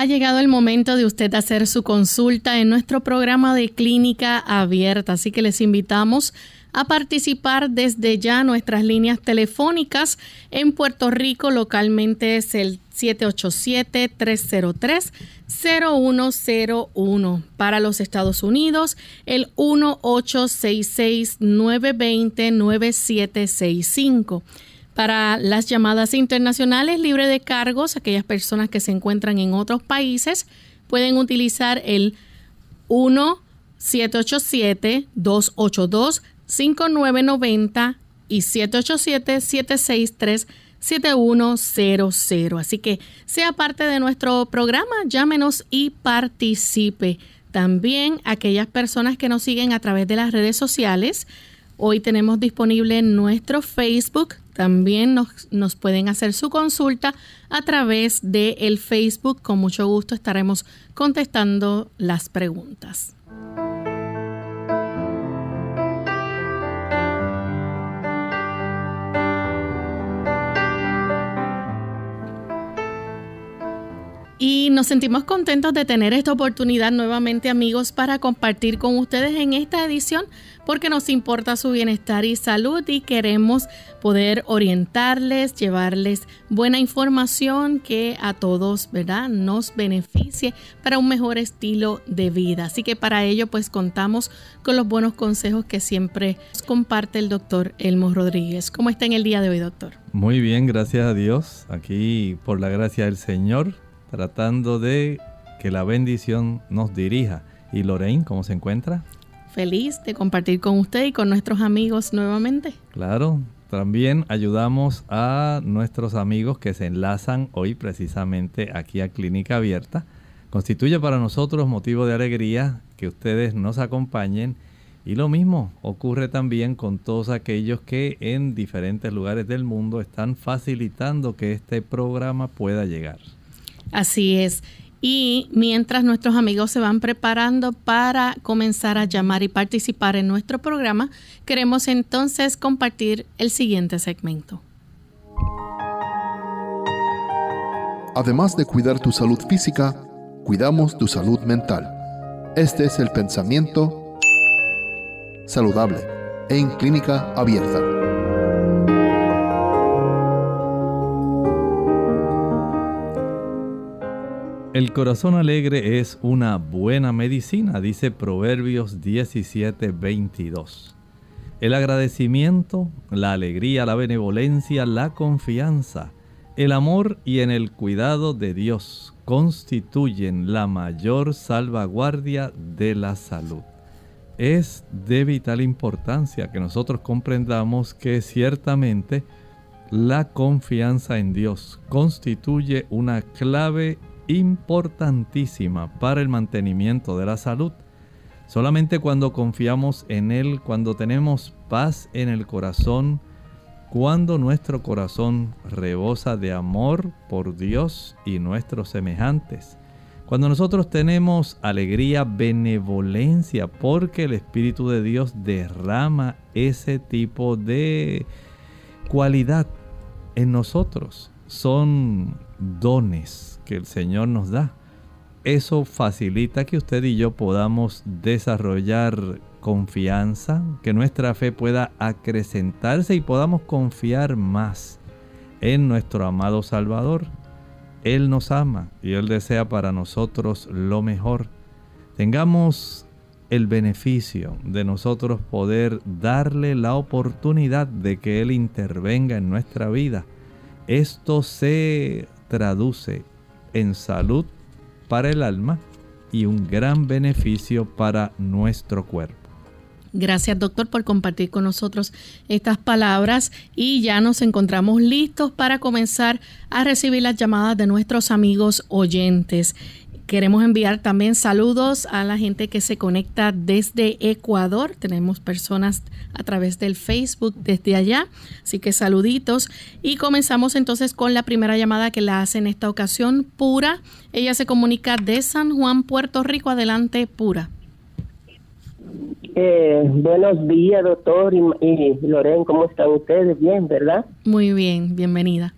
Ha llegado el momento de usted hacer su consulta en nuestro programa de clínica abierta, así que les invitamos a participar desde ya nuestras líneas telefónicas en Puerto Rico localmente es el 787-303-0101. Para los Estados Unidos el 1866-920-9765. Para las llamadas internacionales libre de cargos, aquellas personas que se encuentran en otros países pueden utilizar el 1-787-282-5990 y 787-763-7100. Así que sea parte de nuestro programa, llámenos y participe. También aquellas personas que nos siguen a través de las redes sociales, hoy tenemos disponible nuestro Facebook también nos, pueden hacer su consulta a través de el Facebook. Con mucho gusto estaremos contestando las preguntas. Nos sentimos contentos de tener esta oportunidad nuevamente amigos para compartir con ustedes en esta edición porque nos importa su bienestar y salud y queremos poder orientarles, llevarles buena información que a todos, ¿verdad?, nos beneficie para un mejor estilo de vida. Así que para ello pues contamos con los buenos consejos que siempre comparte el doctor Elmo Rodríguez. ¿Cómo está en el día de hoy, doctor? Muy bien, gracias a Dios. Aquí por la gracia del Señor, tratando de que la bendición nos dirija. ¿Y Lorraine, cómo se encuentra? feliz de compartir con usted y con nuestros amigos nuevamente. Claro, también ayudamos a nuestros amigos que se enlazan hoy precisamente aquí a Clínica Abierta. Constituye para nosotros motivo de alegría que ustedes nos acompañen y lo mismo ocurre también con todos aquellos que en diferentes lugares del mundo están facilitando que este programa pueda llegar. Así es. Y mientras nuestros amigos se van preparando para comenzar a llamar y participar en nuestro programa, queremos entonces compartir el siguiente segmento. Además de cuidar tu salud física, cuidamos tu salud mental. Este es el pensamiento saludable en clínica abierta. El corazón alegre es una buena medicina, dice Proverbios 17:22. El agradecimiento, la alegría, la benevolencia, la confianza, el amor y en el cuidado de Dios constituyen la mayor salvaguardia de la salud. Es de vital importancia que nosotros comprendamos que ciertamente la confianza en Dios constituye una clave importantísima para el mantenimiento de la salud. Solamente cuando confiamos en Él, cuando tenemos paz en el corazón, cuando nuestro corazón rebosa de amor por Dios y nuestros semejantes, cuando nosotros tenemos alegría, benevolencia, porque el Espíritu de Dios derrama ese tipo de cualidad en nosotros. Son dones que el Señor nos da. Eso facilita que usted y yo podamos desarrollar confianza, que nuestra fe pueda acrecentarse y podamos confiar más en nuestro amado Salvador. Él nos ama y Él desea para nosotros lo mejor. Tengamos el beneficio de nosotros poder darle la oportunidad de que Él intervenga en nuestra vida. Esto se traduce en salud para el alma y un gran beneficio para nuestro cuerpo. Gracias doctor por compartir con nosotros estas palabras y ya nos encontramos listos para comenzar a recibir las llamadas de nuestros amigos oyentes. Queremos enviar también saludos a la gente que se conecta desde Ecuador. Tenemos personas a través del Facebook desde allá. Así que saluditos. Y comenzamos entonces con la primera llamada que la hace en esta ocasión, Pura. Ella se comunica de San Juan, Puerto Rico. Adelante, Pura. Eh, buenos días, doctor y, y Loren. ¿Cómo están ustedes? Bien, ¿verdad? Muy bien, bienvenida.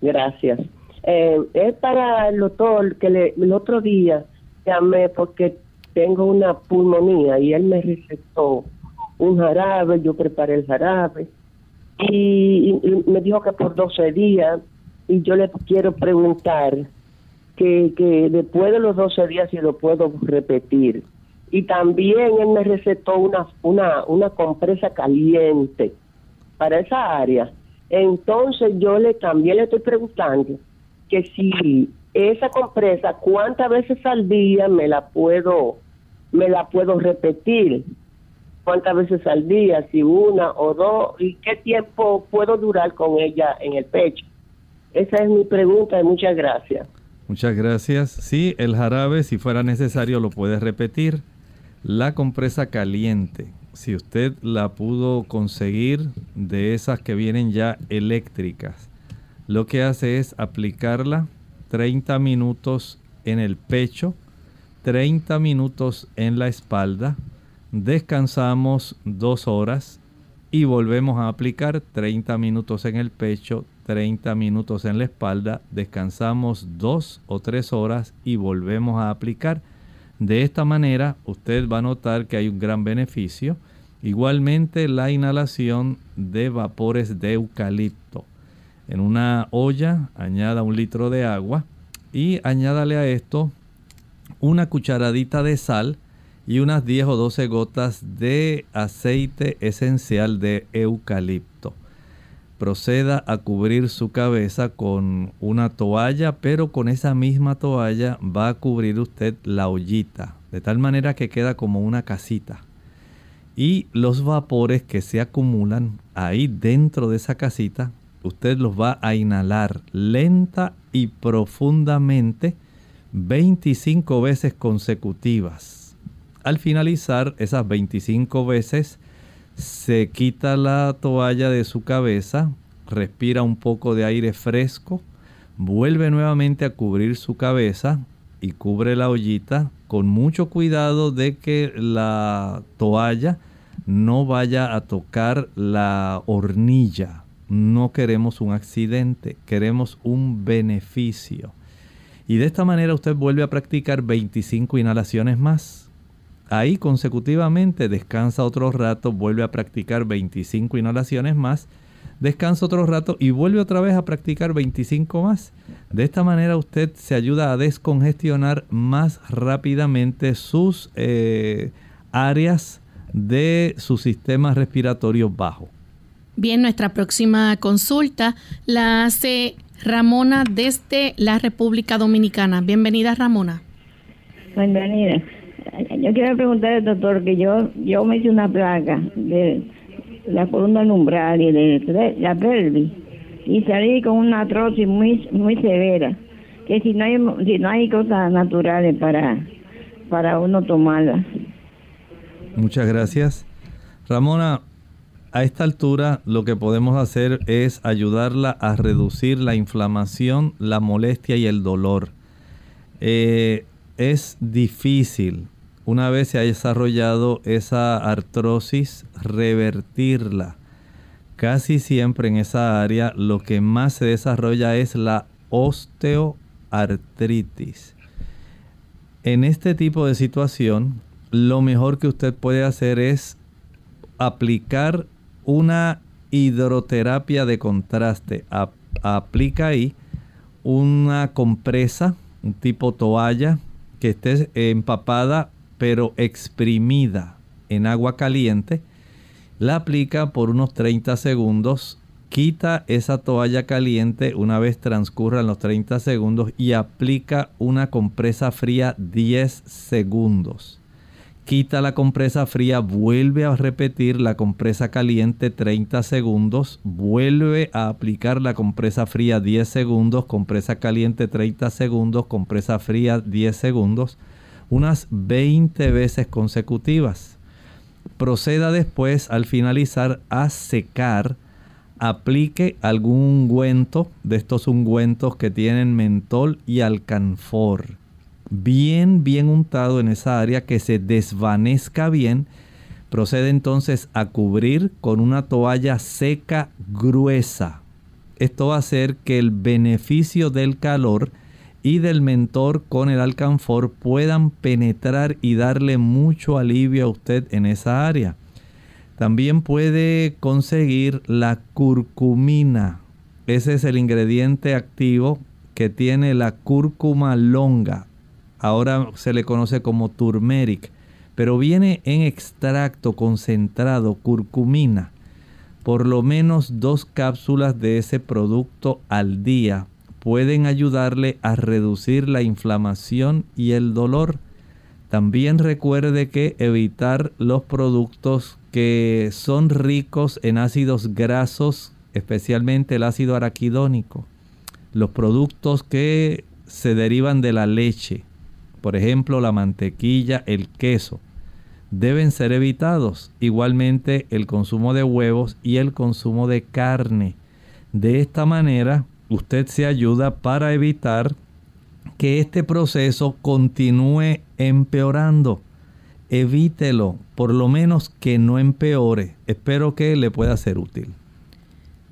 Gracias. Eh, es para el doctor que le, el otro día llamé porque tengo una pulmonía y él me recetó un jarabe, yo preparé el jarabe y, me dijo que por 12 días y yo le quiero preguntar que, que después de los 12 días si lo puedo repetir. Y también él me recetó una, una, una compresa caliente para esa área. Entonces yo le también le estoy preguntando que si esa compresa, ¿cuántas veces al día me la puedo, me la puedo repetir? ¿Cuántas veces al día? Si una o dos, ¿y qué tiempo puedo durar con ella en el pecho? Esa es mi pregunta y muchas gracias. Muchas gracias. Sí, el jarabe, si fuera necesario, lo puede repetir. La compresa caliente, si usted la pudo conseguir de esas que vienen ya eléctricas, lo que hace es aplicarla 30 minutos en el pecho, 30 minutos en la espalda, descansamos dos horas y volvemos a aplicar 30 minutos en el pecho, 30 minutos en la espalda, descansamos dos o tres horas y volvemos a aplicar. De esta manera usted va a notar que hay un gran beneficio. Igualmente la inhalación de vapores de eucalipto. En una olla añada un litro de agua y añádale a esto una cucharadita de sal y unas 10 o 12 gotas de aceite esencial de eucalipto. Proceda a cubrir su cabeza con una toalla, pero con esa misma toalla va a cubrir usted la ollita, de tal manera que queda como una casita. Y los vapores que se acumulan ahí dentro de esa casita usted los va a inhalar lenta y profundamente 25 veces consecutivas. Al finalizar esas 25 veces, se quita la toalla de su cabeza, respira un poco de aire fresco, vuelve nuevamente a cubrir su cabeza y cubre la ollita con mucho cuidado de que la toalla no vaya a tocar la hornilla no queremos un accidente, queremos un beneficio. Y de esta manera usted vuelve a practicar 25 inhalaciones más. Ahí consecutivamente descansa otro rato, vuelve a practicar 25 inhalaciones más, descansa otro rato y vuelve otra vez a practicar 25 más. De esta manera usted se ayuda a descongestionar más rápidamente sus eh, áreas de su sistema respiratorio bajo. Bien, nuestra próxima consulta la hace Ramona desde la República Dominicana. Bienvenida, Ramona. Bienvenida. Yo quiero preguntar al doctor que yo yo me hice una placa de la columna umbral y de la pelvis y salí con una artrosis muy muy severa que si no hay si no hay cosas naturales para para uno tomarla. Muchas gracias. Ramona, a esta altura lo que podemos hacer es ayudarla a reducir la inflamación, la molestia y el dolor. Eh, es difícil, una vez se ha desarrollado esa artrosis, revertirla. Casi siempre en esa área lo que más se desarrolla es la osteoartritis. En este tipo de situación, lo mejor que usted puede hacer es aplicar una hidroterapia de contraste. aplica ahí una compresa, un tipo toalla, que esté empapada pero exprimida en agua caliente. La aplica por unos 30 segundos. Quita esa toalla caliente una vez transcurran los 30 segundos y aplica una compresa fría 10 segundos quita la compresa fría, vuelve a repetir la compresa caliente 30 segundos, vuelve a aplicar la compresa fría 10 segundos, compresa caliente 30 segundos, compresa fría 10 segundos, unas 20 veces consecutivas. Proceda después al finalizar a secar, aplique algún ungüento de estos ungüentos que tienen mentol y alcanfor bien, bien untado en esa área, que se desvanezca bien. Procede entonces a cubrir con una toalla seca gruesa. Esto va a hacer que el beneficio del calor y del mentor con el alcanfor puedan penetrar y darle mucho alivio a usted en esa área. También puede conseguir la curcumina. Ese es el ingrediente activo que tiene la cúrcuma longa ahora se le conoce como turmeric, pero viene en extracto concentrado, curcumina. Por lo menos dos cápsulas de ese producto al día pueden ayudarle a reducir la inflamación y el dolor. También recuerde que evitar los productos que son ricos en ácidos grasos, especialmente el ácido araquidónico. Los productos que se derivan de la leche, por ejemplo la mantequilla, el queso, deben ser evitados. Igualmente el consumo de huevos y el consumo de carne. De esta manera usted se ayuda para evitar que este proceso continúe empeorando. Evítelo, por lo menos que no empeore. Espero que le pueda ser útil.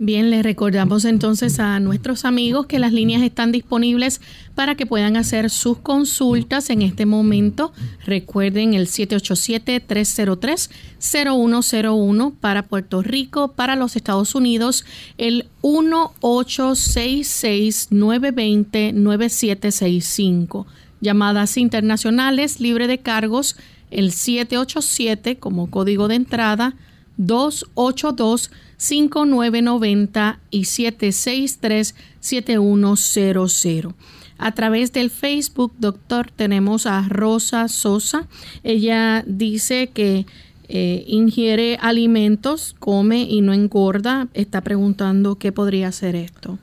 Bien, les recordamos entonces a nuestros amigos que las líneas están disponibles para que puedan hacer sus consultas en este momento. Recuerden el 787-303-0101 para Puerto Rico, para los Estados Unidos, el 1866-920-9765. Llamadas internacionales libre de cargos, el 787 como código de entrada 282 5990 y 763-7100. A través del Facebook, doctor, tenemos a Rosa Sosa. Ella dice que eh, ingiere alimentos, come y no engorda. Está preguntando qué podría ser esto.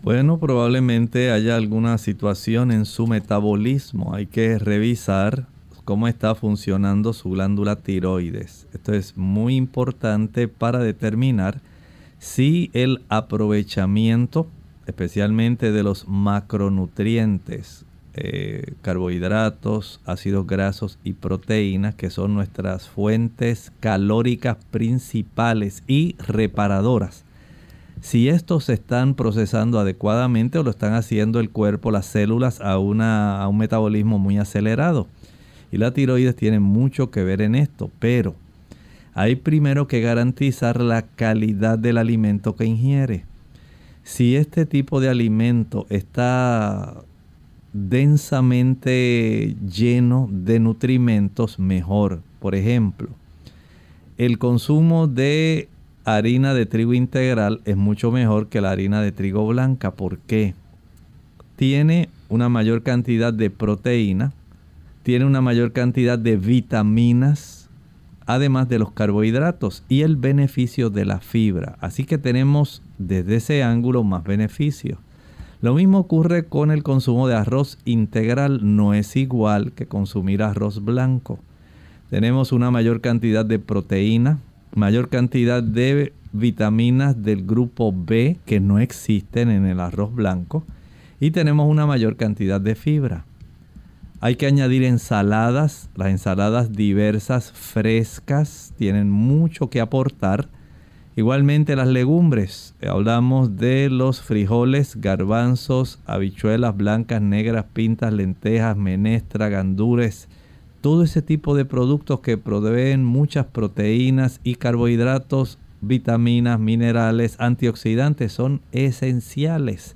Bueno, probablemente haya alguna situación en su metabolismo. Hay que revisar cómo está funcionando su glándula tiroides. Esto es muy importante para determinar si el aprovechamiento, especialmente de los macronutrientes, eh, carbohidratos, ácidos grasos y proteínas, que son nuestras fuentes calóricas principales y reparadoras, si estos se están procesando adecuadamente o lo están haciendo el cuerpo, las células, a, un metabolismo muy acelerado. Y la tiroides tiene mucho que ver en esto, pero hay primero que garantizar la calidad del alimento que ingiere. Si este tipo de alimento está densamente lleno de nutrimentos, mejor. Por ejemplo, el consumo de harina de trigo integral es mucho mejor que la harina de trigo blanca. ¿Por qué? Tiene una mayor cantidad de proteína, tiene una mayor cantidad de vitaminas, además de los carbohidratos y el beneficio de la fibra. Así que tenemos desde ese ángulo más beneficios. Lo mismo ocurre con el consumo de arroz integral, no es igual que consumir arroz blanco. Tenemos una mayor cantidad de proteína, mayor cantidad de vitaminas del grupo B que no existen en el arroz blanco y tenemos una mayor cantidad de fibra. Hay que añadir ensaladas, las ensaladas diversas, frescas, tienen mucho que aportar. Igualmente las legumbres, hablamos de los frijoles, garbanzos, habichuelas blancas, negras, pintas, lentejas, menestra, gandures, todo ese tipo de productos que proveen muchas proteínas y carbohidratos, vitaminas, minerales, antioxidantes son esenciales.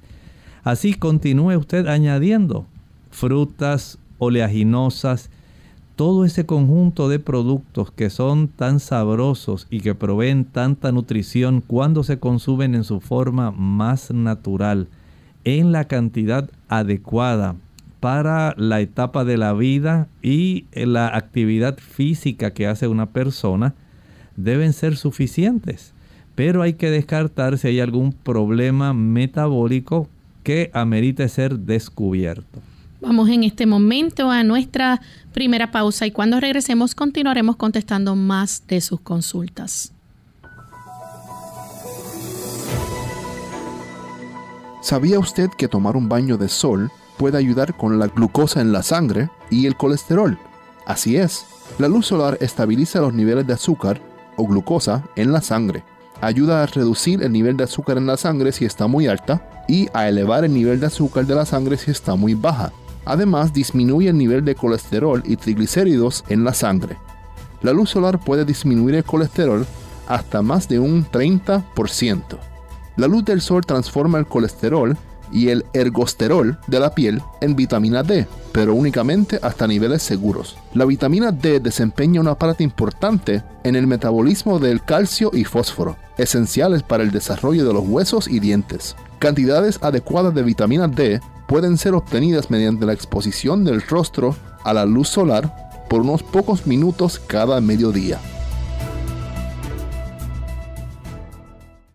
Así continúe usted añadiendo frutas, oleaginosas, todo ese conjunto de productos que son tan sabrosos y que proveen tanta nutrición cuando se consumen en su forma más natural, en la cantidad adecuada, para la etapa de la vida y la actividad física que hace una persona deben ser suficientes. Pero hay que descartar si hay algún problema metabólico que amerite ser descubierto. Vamos en este momento a nuestra primera pausa y cuando regresemos continuaremos contestando más de sus consultas. ¿Sabía usted que tomar un baño de sol puede ayudar con la glucosa en la sangre y el colesterol? Así es, la luz solar estabiliza los niveles de azúcar o glucosa en la sangre, ayuda a reducir el nivel de azúcar en la sangre si está muy alta y a elevar el nivel de azúcar de la sangre si está muy baja. Además, disminuye el nivel de colesterol y triglicéridos en la sangre. La luz solar puede disminuir el colesterol hasta más de un 30%. La luz del sol transforma el colesterol y el ergosterol de la piel en vitamina D, pero únicamente hasta niveles seguros. La vitamina D desempeña una parte importante en el metabolismo del calcio y fósforo, esenciales para el desarrollo de los huesos y dientes. Cantidades adecuadas de vitamina D pueden ser obtenidas mediante la exposición del rostro a la luz solar por unos pocos minutos cada mediodía.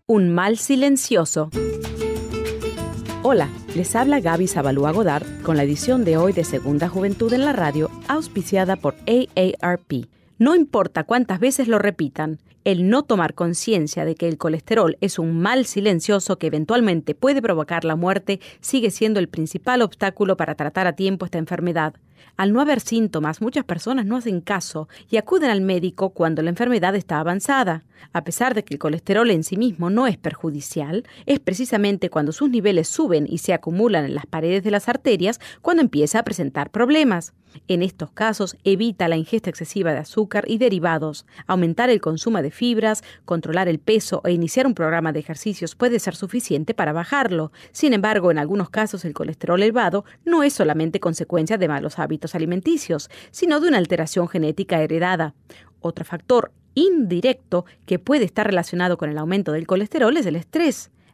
Un mal silencioso. Hola, les habla Gaby Zabalúa Godard con la edición de hoy de Segunda Juventud en la Radio, auspiciada por AARP. No importa cuántas veces lo repitan, el no tomar conciencia de que el colesterol es un mal silencioso que eventualmente puede provocar la muerte sigue siendo el principal obstáculo para tratar a tiempo esta enfermedad. Al no haber síntomas, muchas personas no hacen caso y acuden al médico cuando la enfermedad está avanzada. A pesar de que el colesterol en sí mismo no es perjudicial, es precisamente cuando sus niveles suben y se acumulan en las paredes de las arterias cuando empieza a presentar problemas. En estos casos, evita la ingesta excesiva de azúcar y derivados. Aumentar el consumo de fibras, controlar el peso e iniciar un programa de ejercicios puede ser suficiente para bajarlo. Sin embargo, en algunos casos el colesterol elevado no es solamente consecuencia de malos hábitos alimenticios, sino de una alteración genética heredada. Otro factor indirecto que puede estar relacionado con el aumento del colesterol es el estrés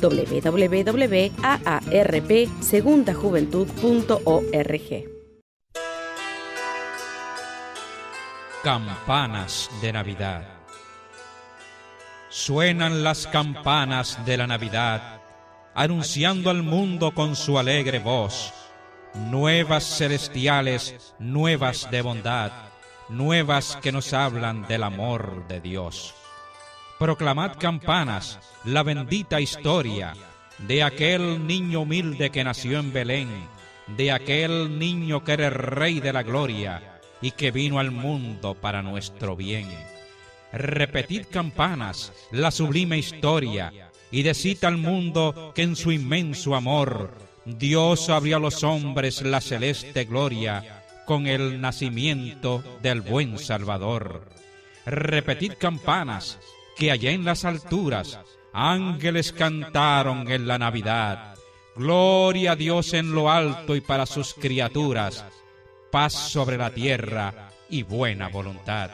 www.aarpsegundajuventud.org. Campanas de Navidad. Suenan las campanas de la Navidad, anunciando al mundo con su alegre voz, nuevas celestiales, nuevas de bondad, nuevas que nos hablan del amor de Dios. Proclamad campanas la bendita historia de aquel niño humilde que nació en Belén, de aquel niño que era el rey de la gloria y que vino al mundo para nuestro bien. Repetid campanas la sublime historia y decid al mundo que en su inmenso amor Dios abrió a los hombres la celeste gloria con el nacimiento del buen Salvador. Repetid campanas que allá en las alturas ángeles cantaron en la Navidad. Gloria a Dios en lo alto y para sus criaturas, paz sobre la tierra y buena voluntad.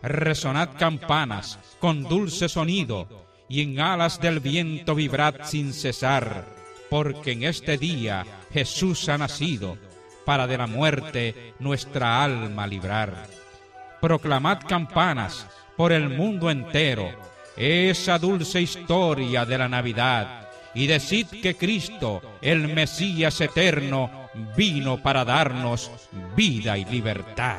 Resonad campanas con dulce sonido y en alas del viento vibrad sin cesar, porque en este día Jesús ha nacido para de la muerte nuestra alma librar. Proclamad campanas por el mundo entero esa dulce historia de la Navidad y decid que Cristo, el Mesías eterno, vino para darnos vida y libertad.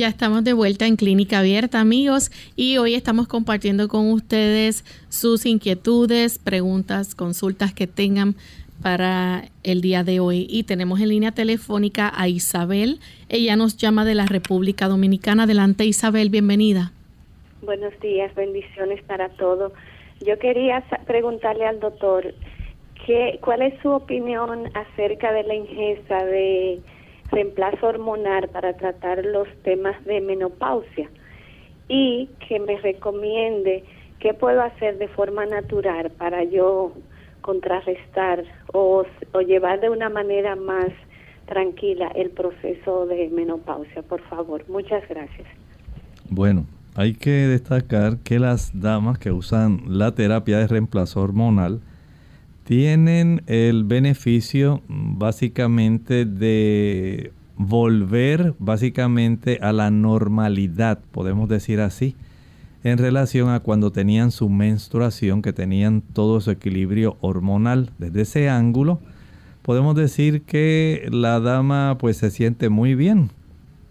Ya estamos de vuelta en Clínica Abierta, amigos, y hoy estamos compartiendo con ustedes sus inquietudes, preguntas, consultas que tengan para el día de hoy. Y tenemos en línea telefónica a Isabel. Ella nos llama de la República Dominicana. Adelante, Isabel, bienvenida. Buenos días, bendiciones para todos. Yo quería preguntarle al doctor qué, cuál es su opinión acerca de la ingesta de reemplazo hormonal para tratar los temas de menopausia y que me recomiende qué puedo hacer de forma natural para yo contrarrestar o, o llevar de una manera más tranquila el proceso de menopausia, por favor. Muchas gracias. Bueno, hay que destacar que las damas que usan la terapia de reemplazo hormonal tienen el beneficio básicamente de volver básicamente a la normalidad, podemos decir así, en relación a cuando tenían su menstruación, que tenían todo su equilibrio hormonal. Desde ese ángulo, podemos decir que la dama pues se siente muy bien.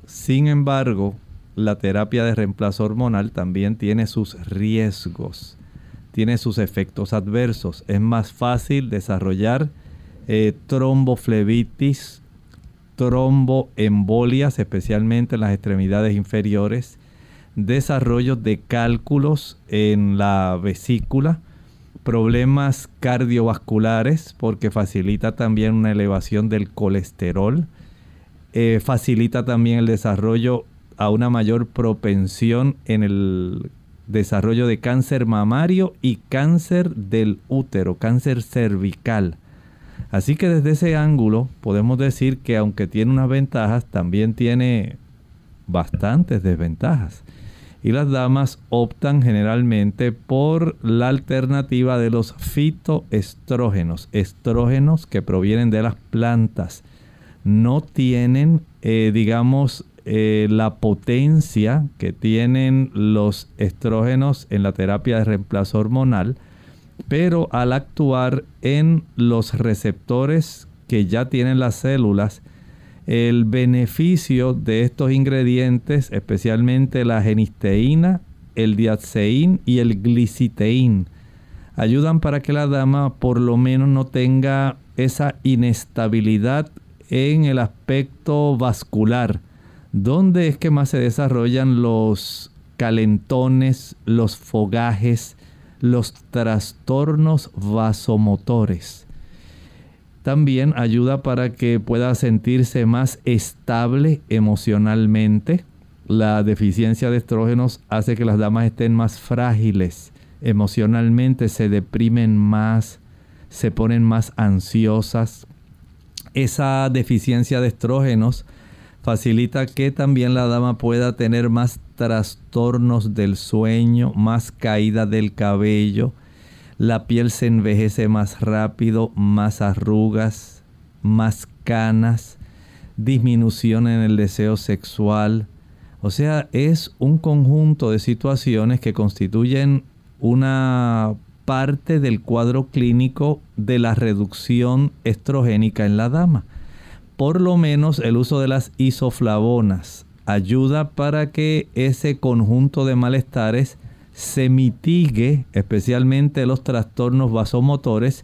Sin embargo, la terapia de reemplazo hormonal también tiene sus riesgos tiene sus efectos adversos. Es más fácil desarrollar eh, tromboflebitis, tromboembolias, especialmente en las extremidades inferiores, desarrollo de cálculos en la vesícula, problemas cardiovasculares, porque facilita también una elevación del colesterol, eh, facilita también el desarrollo a una mayor propensión en el desarrollo de cáncer mamario y cáncer del útero, cáncer cervical. Así que desde ese ángulo podemos decir que aunque tiene unas ventajas, también tiene bastantes desventajas. Y las damas optan generalmente por la alternativa de los fitoestrógenos, estrógenos que provienen de las plantas. No tienen, eh, digamos, eh, la potencia que tienen los estrógenos en la terapia de reemplazo hormonal, pero al actuar en los receptores que ya tienen las células, el beneficio de estos ingredientes, especialmente la genisteína, el diaceín y el gliciteín, ayudan para que la dama por lo menos no tenga esa inestabilidad en el aspecto vascular ¿Dónde es que más se desarrollan los calentones, los fogajes, los trastornos vasomotores? También ayuda para que pueda sentirse más estable emocionalmente. La deficiencia de estrógenos hace que las damas estén más frágiles emocionalmente, se deprimen más, se ponen más ansiosas. Esa deficiencia de estrógenos facilita que también la dama pueda tener más trastornos del sueño, más caída del cabello, la piel se envejece más rápido, más arrugas, más canas, disminución en el deseo sexual. O sea, es un conjunto de situaciones que constituyen una parte del cuadro clínico de la reducción estrogénica en la dama por lo menos el uso de las isoflavonas ayuda para que ese conjunto de malestares se mitigue, especialmente los trastornos vasomotores,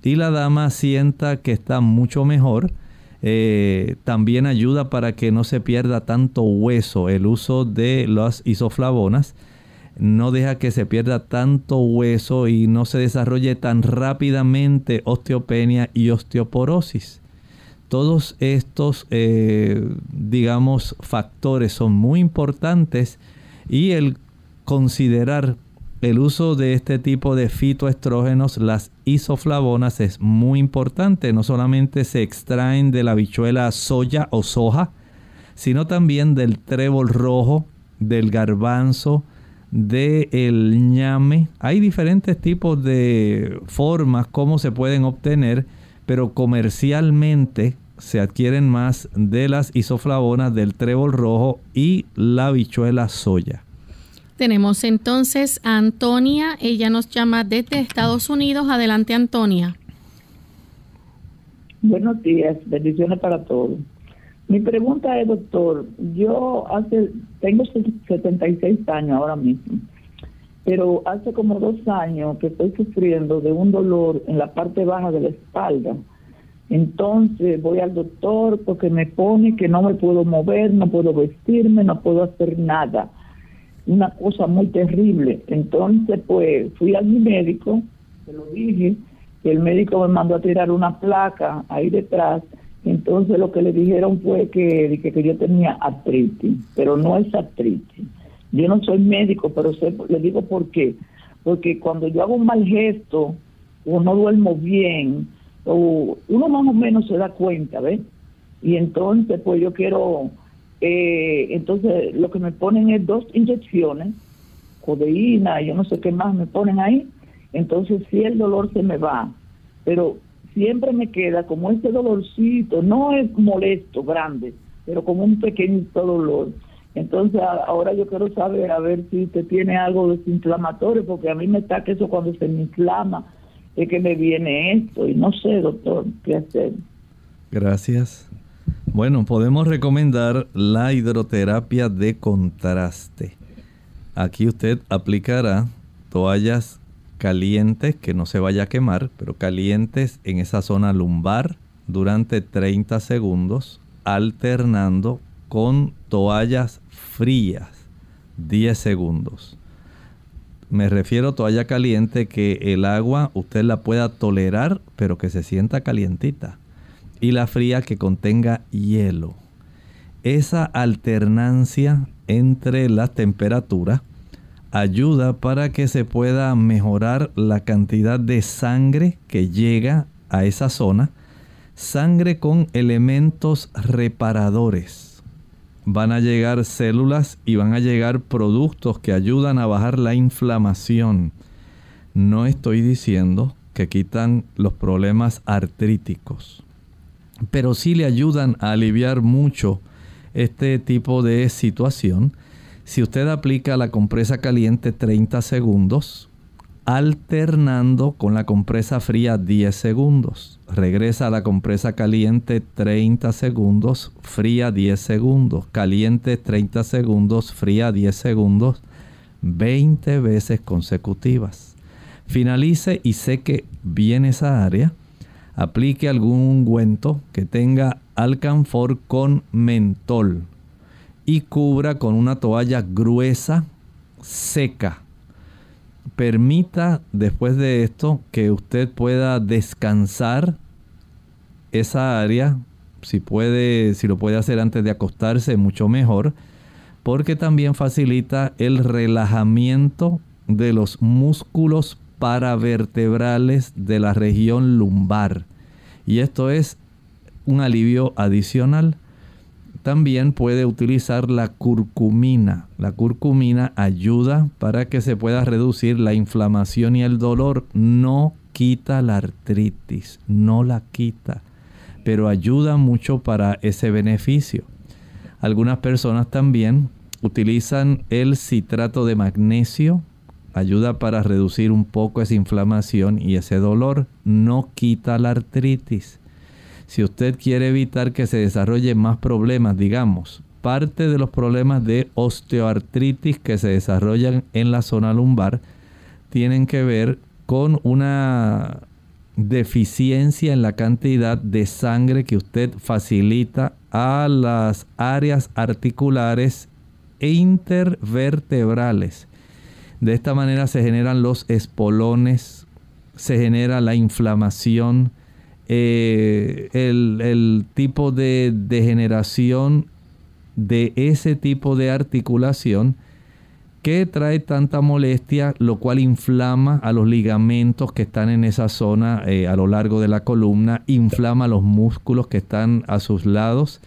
y la dama sienta que está mucho mejor. Eh, también ayuda para que no se pierda tanto hueso. El uso de las isoflavonas no deja que se pierda tanto hueso y no se desarrolle tan rápidamente osteopenia y osteoporosis. Todos estos, eh, digamos, factores son muy importantes y el considerar el uso de este tipo de fitoestrógenos, las isoflavonas, es muy importante. No solamente se extraen de la bichuela soya o soja, sino también del trébol rojo, del garbanzo, del ñame. Hay diferentes tipos de formas como se pueden obtener pero comercialmente se adquieren más de las isoflavonas del trébol rojo y la bichuela soya. Tenemos entonces a Antonia, ella nos llama desde Estados Unidos. Adelante Antonia. Buenos días, bendiciones para todos. Mi pregunta es, doctor, yo hace, tengo 76 años ahora mismo, pero hace como dos años que estoy sufriendo de un dolor en la parte baja de la espalda. Entonces voy al doctor porque me pone que no me puedo mover, no puedo vestirme, no puedo hacer nada una cosa muy terrible. Entonces, pues fui a mi médico, se lo dije, y el médico me mandó a tirar una placa ahí detrás. Entonces lo que le dijeron fue que, que, yo tenía artritis, pero no es artritis. Yo no soy médico, pero sé, le digo por qué. Porque cuando yo hago un mal gesto o no duermo bien, o uno más o menos se da cuenta, ¿ves? Y entonces, pues yo quiero eh, entonces, lo que me ponen es dos inyecciones, codeína, yo no sé qué más me ponen ahí. Entonces, si el dolor se me va, pero siempre me queda como ese dolorcito, no es molesto, grande, pero como un pequeñito dolor. Entonces, ahora yo quiero saber, a ver si usted tiene algo desinflamatorio, porque a mí me está que eso cuando se me inflama es que me viene esto, y no sé, doctor, qué hacer. Gracias. Bueno, podemos recomendar la hidroterapia de contraste. Aquí usted aplicará toallas calientes que no se vaya a quemar, pero calientes en esa zona lumbar durante 30 segundos, alternando con toallas frías 10 segundos. Me refiero a toalla caliente que el agua usted la pueda tolerar, pero que se sienta calientita y la fría que contenga hielo. Esa alternancia entre las temperaturas ayuda para que se pueda mejorar la cantidad de sangre que llega a esa zona. Sangre con elementos reparadores. Van a llegar células y van a llegar productos que ayudan a bajar la inflamación. No estoy diciendo que quitan los problemas artríticos pero sí le ayudan a aliviar mucho este tipo de situación. Si usted aplica la compresa caliente 30 segundos, alternando con la compresa fría 10 segundos. Regresa a la compresa caliente 30 segundos, fría 10 segundos, caliente 30 segundos, fría 10 segundos, 20 veces consecutivas. Finalice y seque bien esa área aplique algún ungüento que tenga alcanfor con mentol y cubra con una toalla gruesa, seca. Permita después de esto que usted pueda descansar esa área, si puede, si lo puede hacer antes de acostarse, mucho mejor, porque también facilita el relajamiento de los músculos paravertebrales de la región lumbar. Y esto es un alivio adicional. También puede utilizar la curcumina. La curcumina ayuda para que se pueda reducir la inflamación y el dolor. No quita la artritis, no la quita, pero ayuda mucho para ese beneficio. Algunas personas también utilizan el citrato de magnesio ayuda para reducir un poco esa inflamación y ese dolor. No quita la artritis. Si usted quiere evitar que se desarrollen más problemas, digamos, parte de los problemas de osteoartritis que se desarrollan en la zona lumbar tienen que ver con una deficiencia en la cantidad de sangre que usted facilita a las áreas articulares e intervertebrales. De esta manera se generan los espolones, se genera la inflamación, eh, el, el tipo de degeneración de ese tipo de articulación que trae tanta molestia, lo cual inflama a los ligamentos que están en esa zona eh, a lo largo de la columna, inflama los músculos que están a sus lados.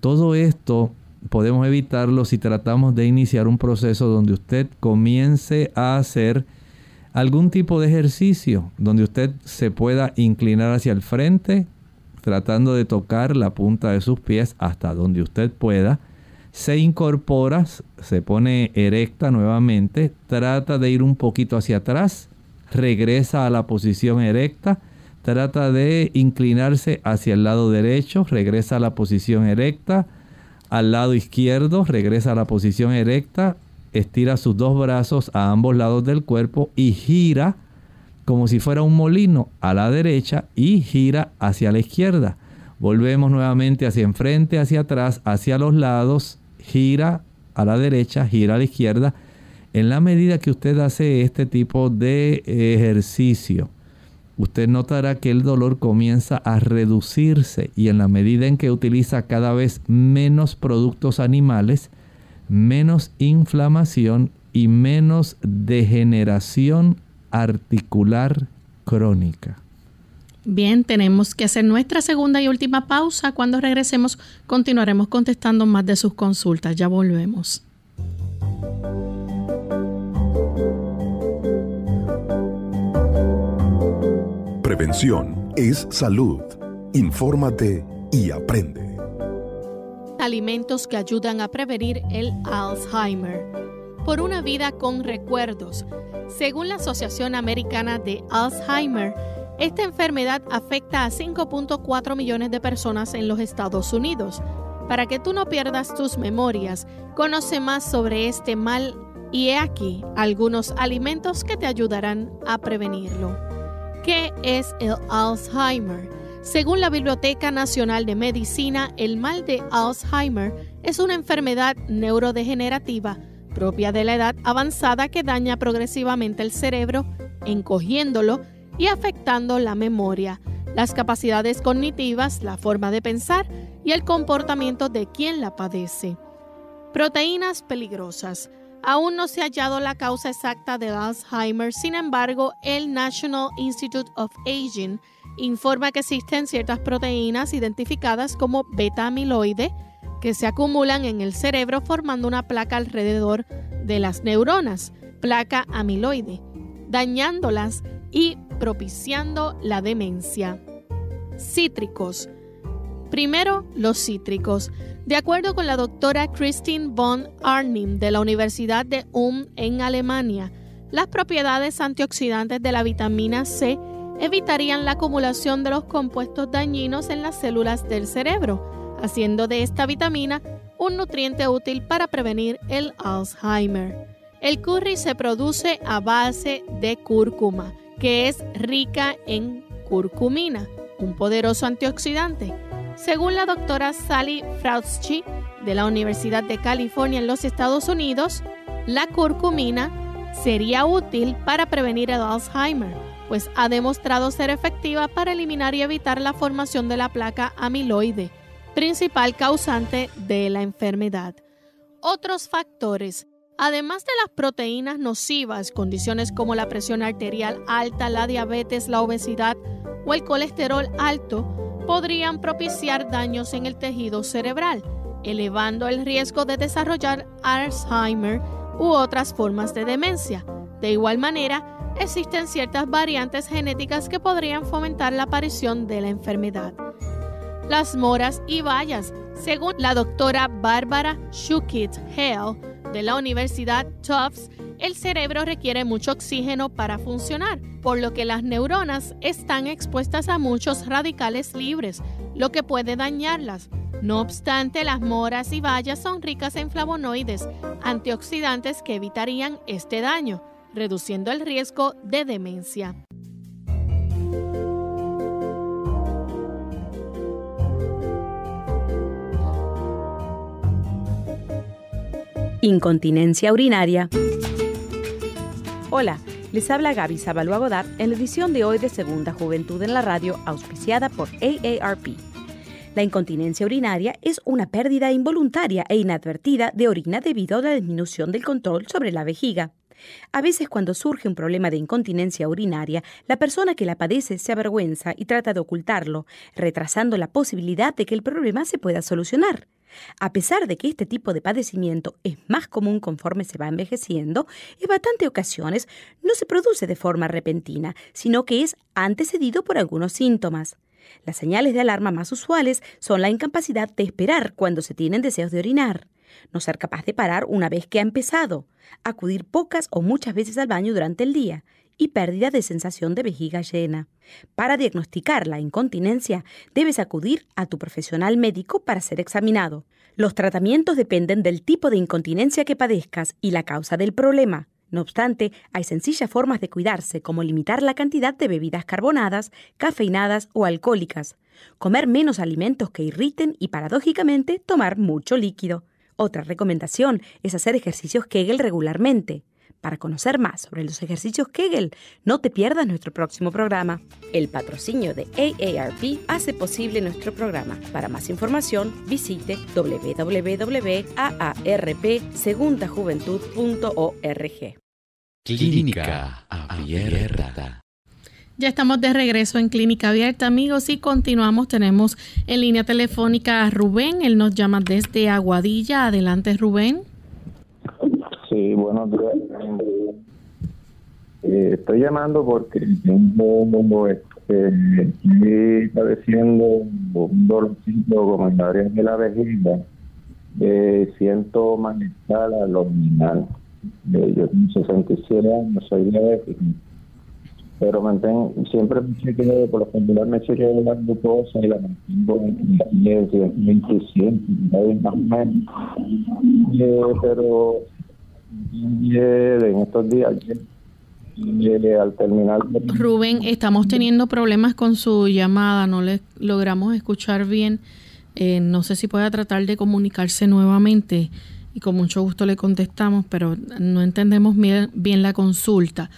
Todo esto podemos evitarlo si tratamos de iniciar un proceso donde usted comience a hacer algún tipo de ejercicio, donde usted se pueda inclinar hacia el frente, tratando de tocar la punta de sus pies hasta donde usted pueda. Se incorpora, se pone erecta nuevamente, trata de ir un poquito hacia atrás, regresa a la posición erecta, trata de inclinarse hacia el lado derecho, regresa a la posición erecta, al lado izquierdo, regresa a la posición erecta, estira sus dos brazos a ambos lados del cuerpo y gira como si fuera un molino a la derecha y gira hacia la izquierda. Volvemos nuevamente hacia enfrente, hacia atrás, hacia los lados, gira a la derecha, gira a la izquierda. En la medida que usted hace este tipo de ejercicio, usted notará que el dolor comienza a reducirse y en la medida en que utiliza cada vez menos productos animales, menos inflamación y menos degeneración articular crónica. Bien, tenemos que hacer nuestra segunda y última pausa. Cuando regresemos continuaremos contestando más de sus consultas. Ya volvemos. Prevención es salud. Infórmate y aprende. Alimentos que ayudan a prevenir el Alzheimer. Por una vida con recuerdos según la Asociación Americana de Alzheimer, esta enfermedad afecta a 5.4 millones de personas en los Estados Unidos. Para que tú no pierdas tus memorias, conoce más sobre este mal y he aquí algunos alimentos que te ayudarán a prevenirlo. ¿Qué es el Alzheimer? Según la Biblioteca Nacional de Medicina, el mal de Alzheimer es una enfermedad neurodegenerativa propia de la edad avanzada que daña progresivamente el cerebro, encogiéndolo y afectando la memoria, las capacidades cognitivas, la forma de pensar y el comportamiento de quien la padece. Proteínas peligrosas. Aún no se ha hallado la causa exacta de Alzheimer, sin embargo, el National Institute of Aging informa que existen ciertas proteínas identificadas como beta-amiloide, que se acumulan en el cerebro formando una placa alrededor de las neuronas, placa amiloide, dañándolas y propiciando la demencia. Cítricos. Primero, los cítricos. De acuerdo con la doctora Christine von Arnim de la Universidad de Ulm en Alemania, las propiedades antioxidantes de la vitamina C evitarían la acumulación de los compuestos dañinos en las células del cerebro haciendo de esta vitamina un nutriente útil para prevenir el Alzheimer. El curry se produce a base de cúrcuma, que es rica en curcumina, un poderoso antioxidante. Según la doctora Sally Frautschi de la Universidad de California en los Estados Unidos, la curcumina sería útil para prevenir el Alzheimer, pues ha demostrado ser efectiva para eliminar y evitar la formación de la placa amiloide, principal causante de la enfermedad. Otros factores, además de las proteínas nocivas, condiciones como la presión arterial alta, la diabetes, la obesidad o el colesterol alto, podrían propiciar daños en el tejido cerebral, elevando el riesgo de desarrollar Alzheimer u otras formas de demencia. De igual manera, existen ciertas variantes genéticas que podrían fomentar la aparición de la enfermedad las moras y bayas. Según la doctora Bárbara Shukit Hale de la Universidad Tufts, el cerebro requiere mucho oxígeno para funcionar, por lo que las neuronas están expuestas a muchos radicales libres, lo que puede dañarlas. No obstante, las moras y bayas son ricas en flavonoides, antioxidantes que evitarían este daño, reduciendo el riesgo de demencia. Incontinencia urinaria. Hola, les habla Gaby Zabalúa Godard en la edición de hoy de Segunda Juventud en la Radio, auspiciada por AARP. La incontinencia urinaria es una pérdida involuntaria e inadvertida de orina debido a la disminución del control sobre la vejiga. A veces cuando surge un problema de incontinencia urinaria, la persona que la padece se avergüenza y trata de ocultarlo, retrasando la posibilidad de que el problema se pueda solucionar. A pesar de que este tipo de padecimiento es más común conforme se va envejeciendo, en bastantes ocasiones no se produce de forma repentina, sino que es antecedido por algunos síntomas. Las señales de alarma más usuales son la incapacidad de esperar cuando se tienen deseos de orinar, no ser capaz de parar una vez que ha empezado, acudir pocas o muchas veces al baño durante el día y pérdida de sensación de vejiga llena. Para diagnosticar la incontinencia, debes acudir a tu profesional médico para ser examinado. Los tratamientos dependen del tipo de incontinencia que padezcas y la causa del problema. No obstante, hay sencillas formas de cuidarse, como limitar la cantidad de bebidas carbonadas, cafeinadas o alcohólicas, comer menos alimentos que irriten y, paradójicamente, tomar mucho líquido. Otra recomendación es hacer ejercicios Kegel regularmente. Para conocer más sobre los ejercicios Kegel, no te pierdas nuestro próximo programa. El patrocinio de AARP hace posible nuestro programa. Para más información, visite www.aarpsegundajuventud.org. Clínica Abierta. Ya estamos de regreso en Clínica Abierta, amigos, y continuamos. Tenemos en línea telefónica a Rubén. Él nos llama desde Aguadilla. Adelante, Rubén. Sí, buenos días. Eh, estoy llamando porque tengo, este, estoy padeciendo un dolorcito como en la área de la vejiga. Eh, siento malestar abdominal. Eh, yo tengo 67 años, soy diabético pero mantengo, siempre me chequeo, por lo general me chequeo la glucosa y la mantengo en 27, más o menos. Eh, pero en estos días, al terminar. Rubén, estamos teniendo problemas con su llamada, no le logramos escuchar bien. Eh, no sé si pueda tratar de comunicarse nuevamente y con mucho gusto le contestamos, pero no entendemos bien la consulta.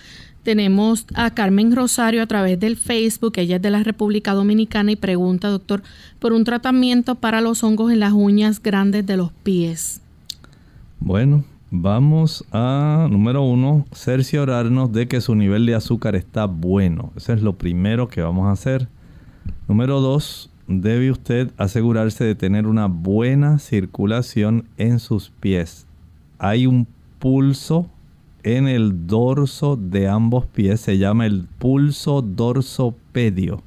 Tenemos a Carmen Rosario a través del Facebook, ella es de la República Dominicana y pregunta, doctor, por un tratamiento para los hongos en las uñas grandes de los pies. Bueno, vamos a, número uno, cerciorarnos de que su nivel de azúcar está bueno. Eso es lo primero que vamos a hacer. Número dos, debe usted asegurarse de tener una buena circulación en sus pies. Hay un pulso en el dorso de ambos pies se llama el pulso dorsopedio.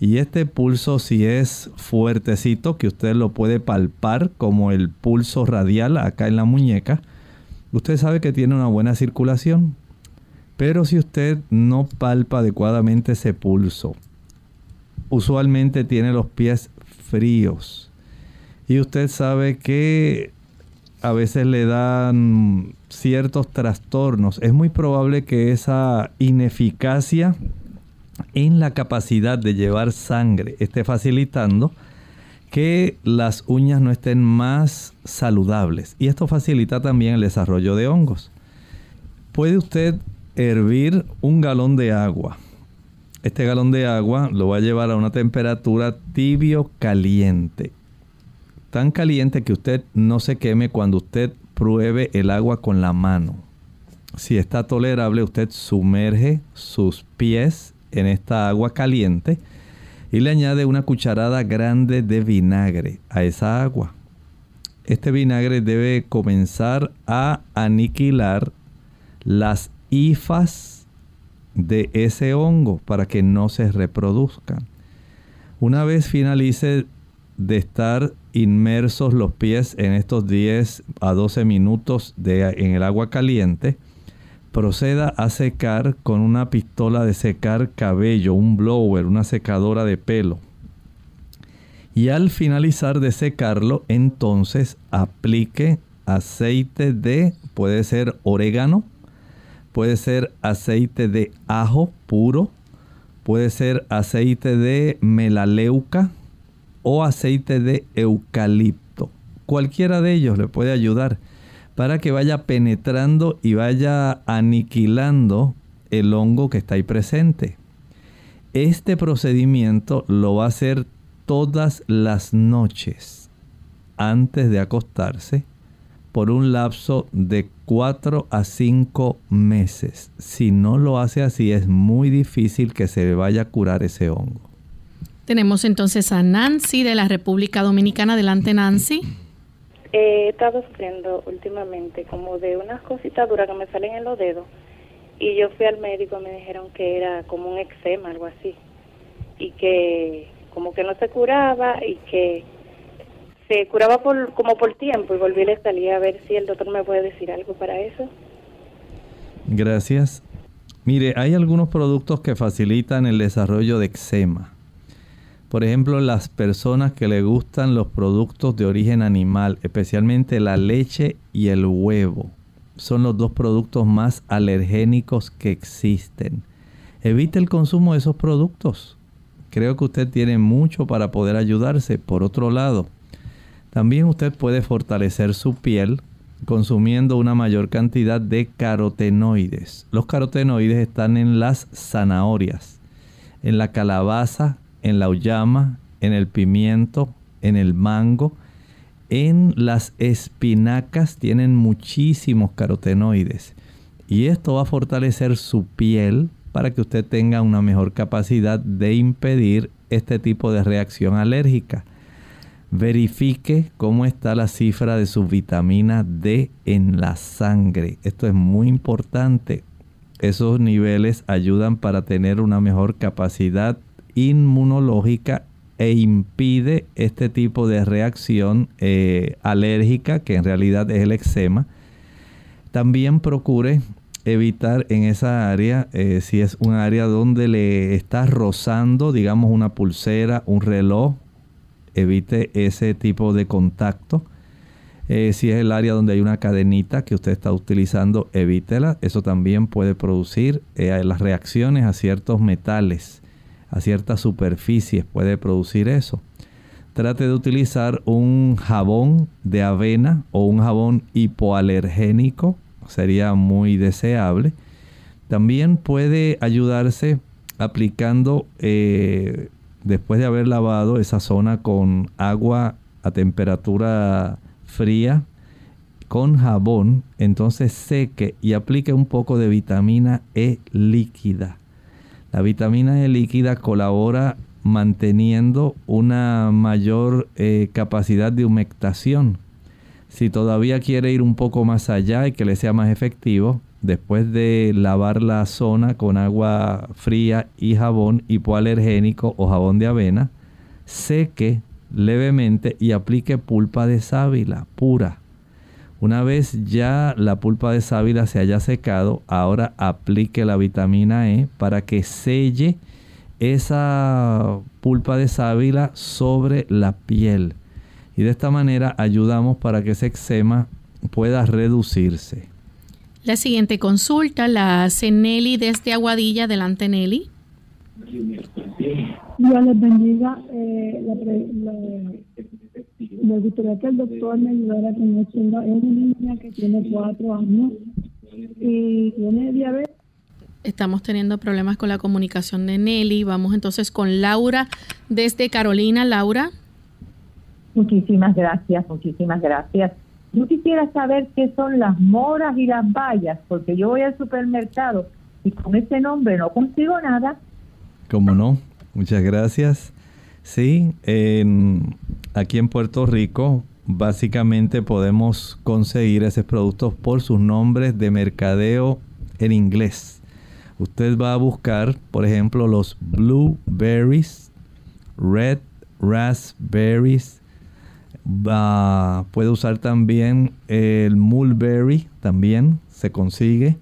Y este pulso si es fuertecito, que usted lo puede palpar como el pulso radial acá en la muñeca, usted sabe que tiene una buena circulación. Pero si usted no palpa adecuadamente ese pulso, usualmente tiene los pies fríos. Y usted sabe que a veces le dan ciertos trastornos. Es muy probable que esa ineficacia en la capacidad de llevar sangre esté facilitando que las uñas no estén más saludables. Y esto facilita también el desarrollo de hongos. Puede usted hervir un galón de agua. Este galón de agua lo va a llevar a una temperatura tibio caliente tan caliente que usted no se queme cuando usted pruebe el agua con la mano. Si está tolerable, usted sumerge sus pies en esta agua caliente y le añade una cucharada grande de vinagre a esa agua. Este vinagre debe comenzar a aniquilar las hifas de ese hongo para que no se reproduzcan. Una vez finalice de estar inmersos los pies en estos 10 a 12 minutos de, en el agua caliente, proceda a secar con una pistola de secar cabello, un blower, una secadora de pelo. Y al finalizar de secarlo, entonces aplique aceite de, puede ser orégano, puede ser aceite de ajo puro, puede ser aceite de melaleuca, o aceite de eucalipto. Cualquiera de ellos le puede ayudar para que vaya penetrando y vaya aniquilando el hongo que está ahí presente. Este procedimiento lo va a hacer todas las noches antes de acostarse por un lapso de 4 a 5 meses. Si no lo hace así es muy difícil que se vaya a curar ese hongo. Tenemos entonces a Nancy de la República Dominicana. Adelante, Nancy. he estado sufriendo últimamente como de unas cositas duras que me salen en los dedos y yo fui al médico y me dijeron que era como un eczema, algo así. y que como que no se curaba y que se curaba por como por tiempo y volví a le salía a ver si el doctor me puede decir algo para eso. Gracias. Mire, hay algunos productos que facilitan el desarrollo de eczema. Por ejemplo, las personas que le gustan los productos de origen animal, especialmente la leche y el huevo, son los dos productos más alergénicos que existen. Evite el consumo de esos productos. Creo que usted tiene mucho para poder ayudarse. Por otro lado, también usted puede fortalecer su piel consumiendo una mayor cantidad de carotenoides. Los carotenoides están en las zanahorias, en la calabaza, en la uyama, en el pimiento, en el mango. En las espinacas tienen muchísimos carotenoides y esto va a fortalecer su piel para que usted tenga una mejor capacidad de impedir este tipo de reacción alérgica. Verifique cómo está la cifra de su vitamina D en la sangre. Esto es muy importante. Esos niveles ayudan para tener una mejor capacidad inmunológica e impide este tipo de reacción eh, alérgica que en realidad es el eczema. También procure evitar en esa área, eh, si es un área donde le está rozando, digamos, una pulsera, un reloj, evite ese tipo de contacto. Eh, si es el área donde hay una cadenita que usted está utilizando, evítela. Eso también puede producir las reacciones a ciertos metales, a ciertas superficies, puede producir eso. Trate de utilizar un jabón de avena o un jabón hipoalergénico, sería muy deseable. También puede ayudarse aplicando eh, después de haber lavado esa zona con agua a temperatura fría, con jabón, entonces seque y aplique un poco de vitamina E líquida. La vitamina E líquida colabora manteniendo una mayor eh, capacidad de humectación. Si todavía quiere ir un poco más allá y que le sea más efectivo, después de lavar la zona con agua fría y jabón hipoalergénico o jabón de avena, seque levemente y aplique pulpa de sábila pura. Una vez ya la pulpa de sábila se haya secado, ahora aplique la vitamina E para que selle esa pulpa de sábila sobre la piel. Y de esta manera ayudamos para que ese eczema pueda reducirse. La siguiente consulta la hace Nelly desde Aguadilla. Adelante, Nelly. Dios les bendiga. Eh, me gustaría que el doctor me ayudara con esto. Es una niña que tiene cuatro años y tiene diabetes. Estamos teniendo problemas con la comunicación de Nelly. Vamos entonces con Laura desde Carolina. Laura. Muchísimas gracias, muchísimas gracias. Yo quisiera saber qué son las moras y las bayas, porque yo voy al supermercado y con ese nombre no consigo nada. ¿Cómo no? Muchas gracias. Sí, aquí en Puerto Rico básicamente podemos conseguir esos productos por sus nombres de mercadeo en inglés. Usted va a buscar, por ejemplo, los blueberries, red raspberries, puede usar también el mulberry, también se consigue.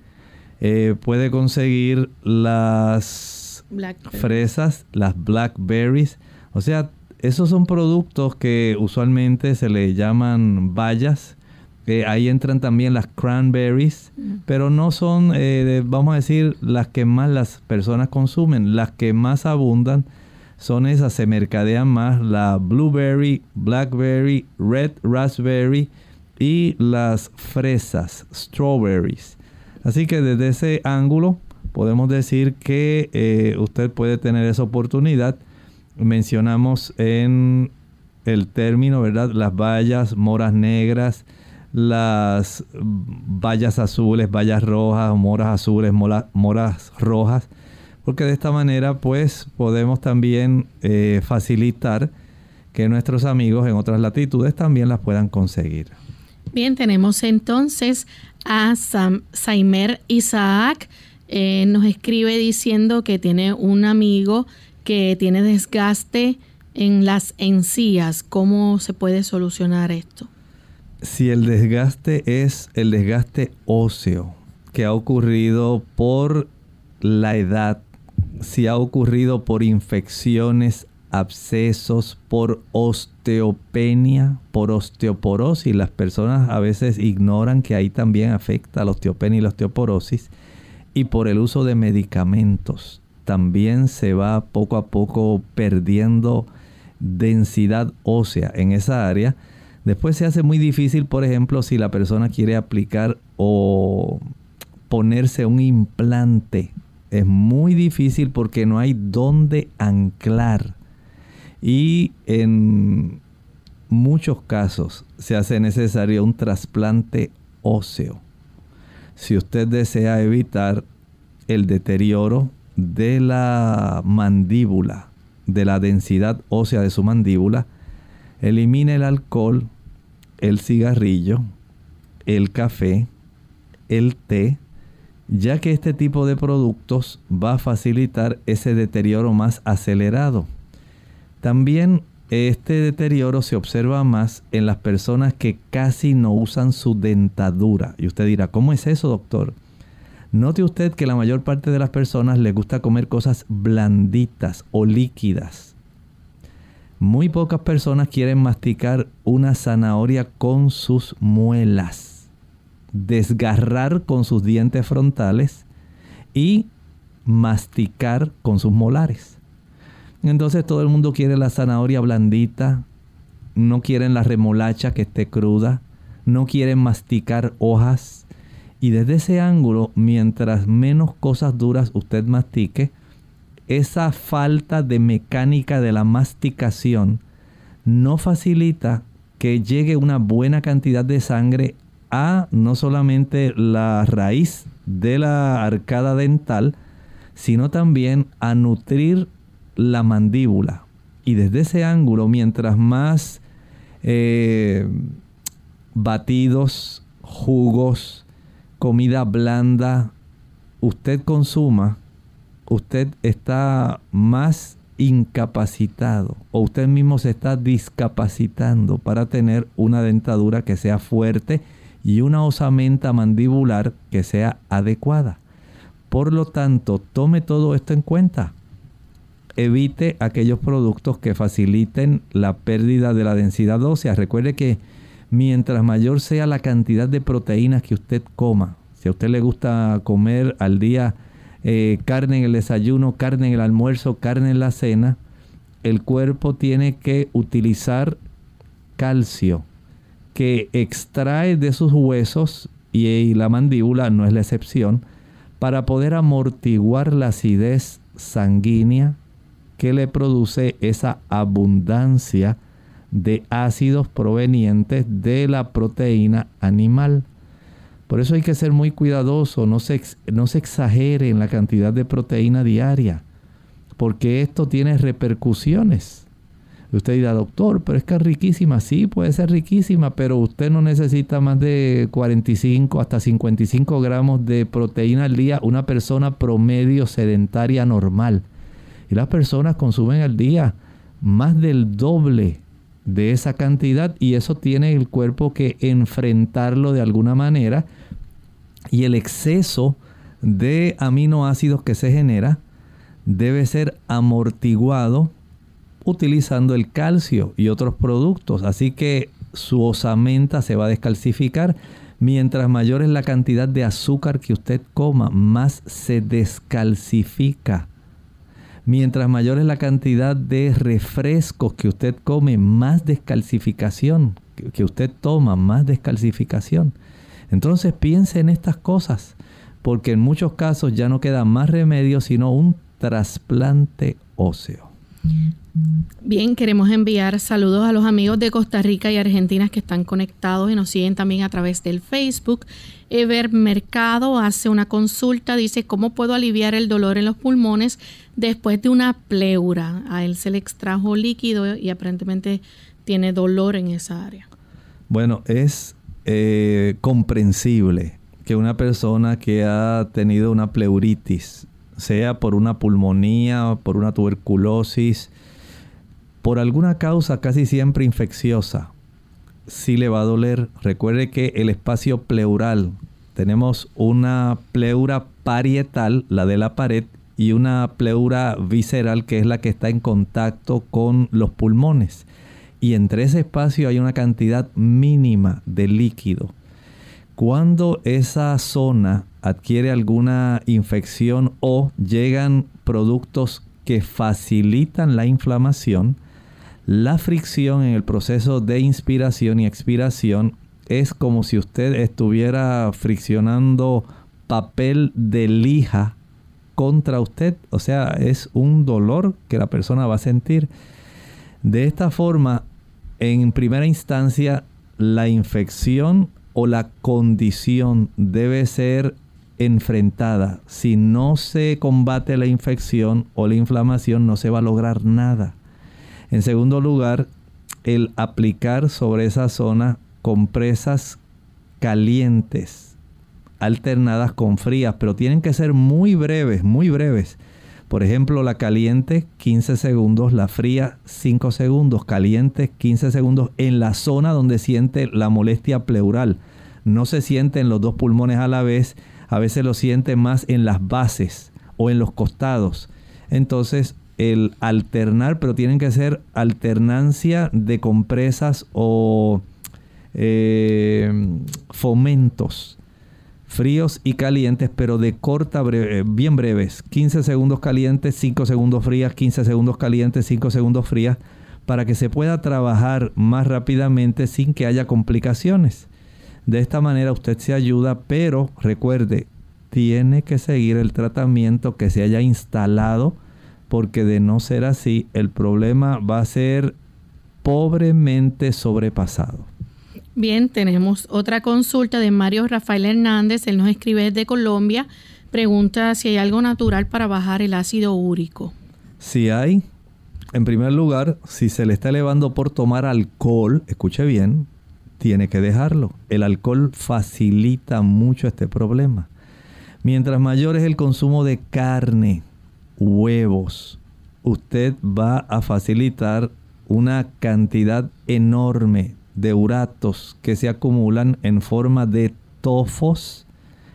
Eh, puede conseguir las fresas, las blackberries. O sea, esos son productos que usualmente se le llaman bayas. ahí entran también las cranberries, mm. pero no son, eh, vamos a decir, las que más las personas consumen. Las que más abundan son esas, se mercadean más la blueberry, blackberry, red raspberry y las fresas, strawberries. Así que desde ese ángulo podemos decir que eh, usted puede tener esa oportunidad. Mencionamos en el término, ¿verdad? Las bayas, moras negras, las bayas azules, bayas rojas, moras azules, moras rojas porque de esta manera pues podemos también eh, facilitar que nuestros amigos en otras latitudes también las puedan conseguir. Bien, tenemos entonces a Sam, Saimer Isaac. Eh, nos escribe diciendo que tiene un amigo que tiene desgaste en las encías. ¿Cómo se puede solucionar esto? Si el desgaste es el desgaste óseo que ha ocurrido por la edad, si ha ocurrido por infecciones, abscesos, por osteopenia, por osteoporosis, las personas a veces ignoran que ahí también afecta la osteopenia y la osteoporosis, y por el uso de medicamentos, también se va poco a poco perdiendo densidad ósea en esa área. Después se hace muy difícil, por ejemplo, si la persona quiere aplicar o ponerse un implante. Es muy difícil porque no hay dónde anclar. Y en muchos casos se hace necesario un trasplante óseo. Si usted desea evitar el deterioro de la mandíbula, de la densidad ósea de su mandíbula, elimine el alcohol, el cigarrillo, el café, el té, ya que este tipo de productos va a facilitar ese deterioro más acelerado. También este deterioro se observa más en las personas que casi no usan su dentadura. Y usted dirá, ¿cómo es eso, doctor? Note usted que la mayor parte de las personas les gusta comer cosas blanditas o líquidas. Muy pocas personas quieren masticar una zanahoria con sus muelas, desgarrar con sus dientes frontales y masticar con sus molares. Entonces todo el mundo quiere la zanahoria blandita, no quieren la remolacha que esté cruda, no quieren masticar hojas, y desde ese ángulo, mientras menos cosas duras usted mastique, esa falta de mecánica de la masticación no facilita que llegue una buena cantidad de sangre a no solamente la raíz de la arcada dental, sino también a nutrir la mandíbula. Y desde ese ángulo, mientras más eh, batidos, jugos, comida blanda usted consuma, usted está más incapacitado o usted mismo se está discapacitando para tener una dentadura que sea fuerte y una osamenta mandibular que sea adecuada. Por lo tanto, tome todo esto en cuenta. Evite aquellos productos que faciliten la pérdida de la densidad ósea. Recuerde que mientras mayor sea la cantidad de proteínas que usted coma, si a usted le gusta comer al día eh, carne en el desayuno, carne en el almuerzo, carne en la cena, el cuerpo tiene que utilizar calcio que extrae de sus huesos y la mandíbula no es la excepción para poder amortiguar la acidez sanguínea que le produce esa abundancia de ácidos provenientes de la proteína animal. Por eso hay que ser muy cuidadoso, no se, exagere en la cantidad de proteína diaria, porque esto tiene repercusiones. Usted dirá, doctor, pero es que es riquísima. Sí, puede ser riquísima, pero usted no necesita más de 45 hasta 55 gramos de proteína al día, una persona promedio sedentaria normal. Y las personas consumen al día más del doble de esa cantidad y eso tiene el cuerpo que enfrentarlo de alguna manera y el exceso de aminoácidos que se genera debe ser amortiguado utilizando el calcio y otros productos. Así que su osamenta se va a descalcificar. Mientras mayor es la cantidad de azúcar que usted coma, más se descalcifica. Mientras mayor es la cantidad de refrescos que usted come, más descalcificación que usted toma, más descalcificación. Entonces piense en estas cosas, porque en muchos casos ya no queda más remedio sino un trasplante óseo. Bien, queremos enviar saludos a los amigos de Costa Rica y Argentina que están conectados y nos siguen también a través del Facebook. Ever Mercado hace una consulta, dice, ¿cómo puedo aliviar el dolor en los pulmones después de una pleura? A él se le extrajo líquido y aparentemente tiene dolor en esa área. Bueno, es eh, comprensible que una persona que ha tenido una pleuritis sea por una pulmonía, por una tuberculosis, por alguna causa casi siempre infecciosa, si le va a doler. Recuerde que el espacio pleural, tenemos una pleura parietal, la de la pared, y una pleura visceral que es la que está en contacto con los pulmones. Y entre ese espacio hay una cantidad mínima de líquido. Cuando esa zona adquiere alguna infección o llegan productos que facilitan la inflamación, la fricción en el proceso de inspiración y expiración es como si usted estuviera friccionando papel de lija contra usted. O sea, es un dolor que la persona va a sentir. De esta forma, en primera instancia, la infección o la condición debe ser enfrentada. Si no se combate la infección o la inflamación, no se va a lograr nada. En segundo lugar, el aplicar sobre esa zona compresas calientes alternadas con frías, pero tienen que ser muy breves, muy breves. Por ejemplo, la caliente 15 segundos, la fría 5 segundos, caliente 15 segundos en la zona donde siente la molestia pleural. No se siente en los dos pulmones a la vez, a veces lo siente más en las bases o en los costados. Entonces el alternar, pero tienen que ser alternancia de compresas o eh, fomentos fríos y calientes, pero de corta, breve, bien breves. 15 segundos calientes, 5 segundos frías, 15 segundos calientes, 5 segundos frías, para que se pueda trabajar más rápidamente sin que haya complicaciones. De esta manera usted se ayuda, pero recuerde, tiene que seguir el tratamiento que se haya instalado porque de no ser así, el problema va a ser pobremente sobrepasado. Bien, tenemos otra consulta de Mario Rafael Hernández, él nos escribe desde Colombia, pregunta si hay algo natural para bajar el ácido úrico. Si hay, en primer lugar, si se le está elevando por tomar alcohol, escuche bien, tiene que dejarlo. El alcohol facilita mucho este problema. Mientras mayor es el consumo de carne, huevos, usted va a facilitar una cantidad enorme de uratos que se acumulan en forma de tofos,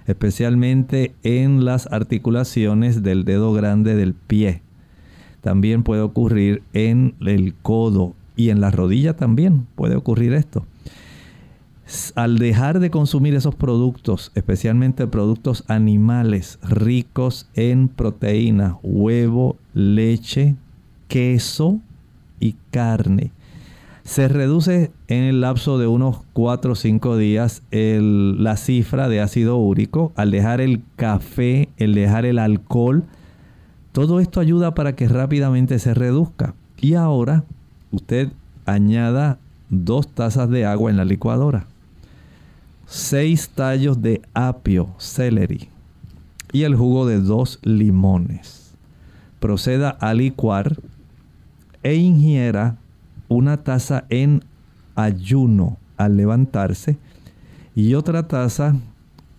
especialmente en las articulaciones del dedo grande del pie. También puede ocurrir en el codo y en la rodilla también puede ocurrir esto al dejar de consumir esos productos, especialmente productos animales ricos en proteína, huevo, leche, queso y carne, se reduce en el lapso de unos 4 o 5 días la cifra de ácido úrico. Al dejar el café, el dejar el alcohol, todo esto ayuda para que rápidamente se reduzca. Y ahora usted añada dos tazas de agua en la licuadora 6 tallos de apio, celery y el jugo de dos limones. Proceda a licuar e ingiera una taza en ayuno al levantarse y otra taza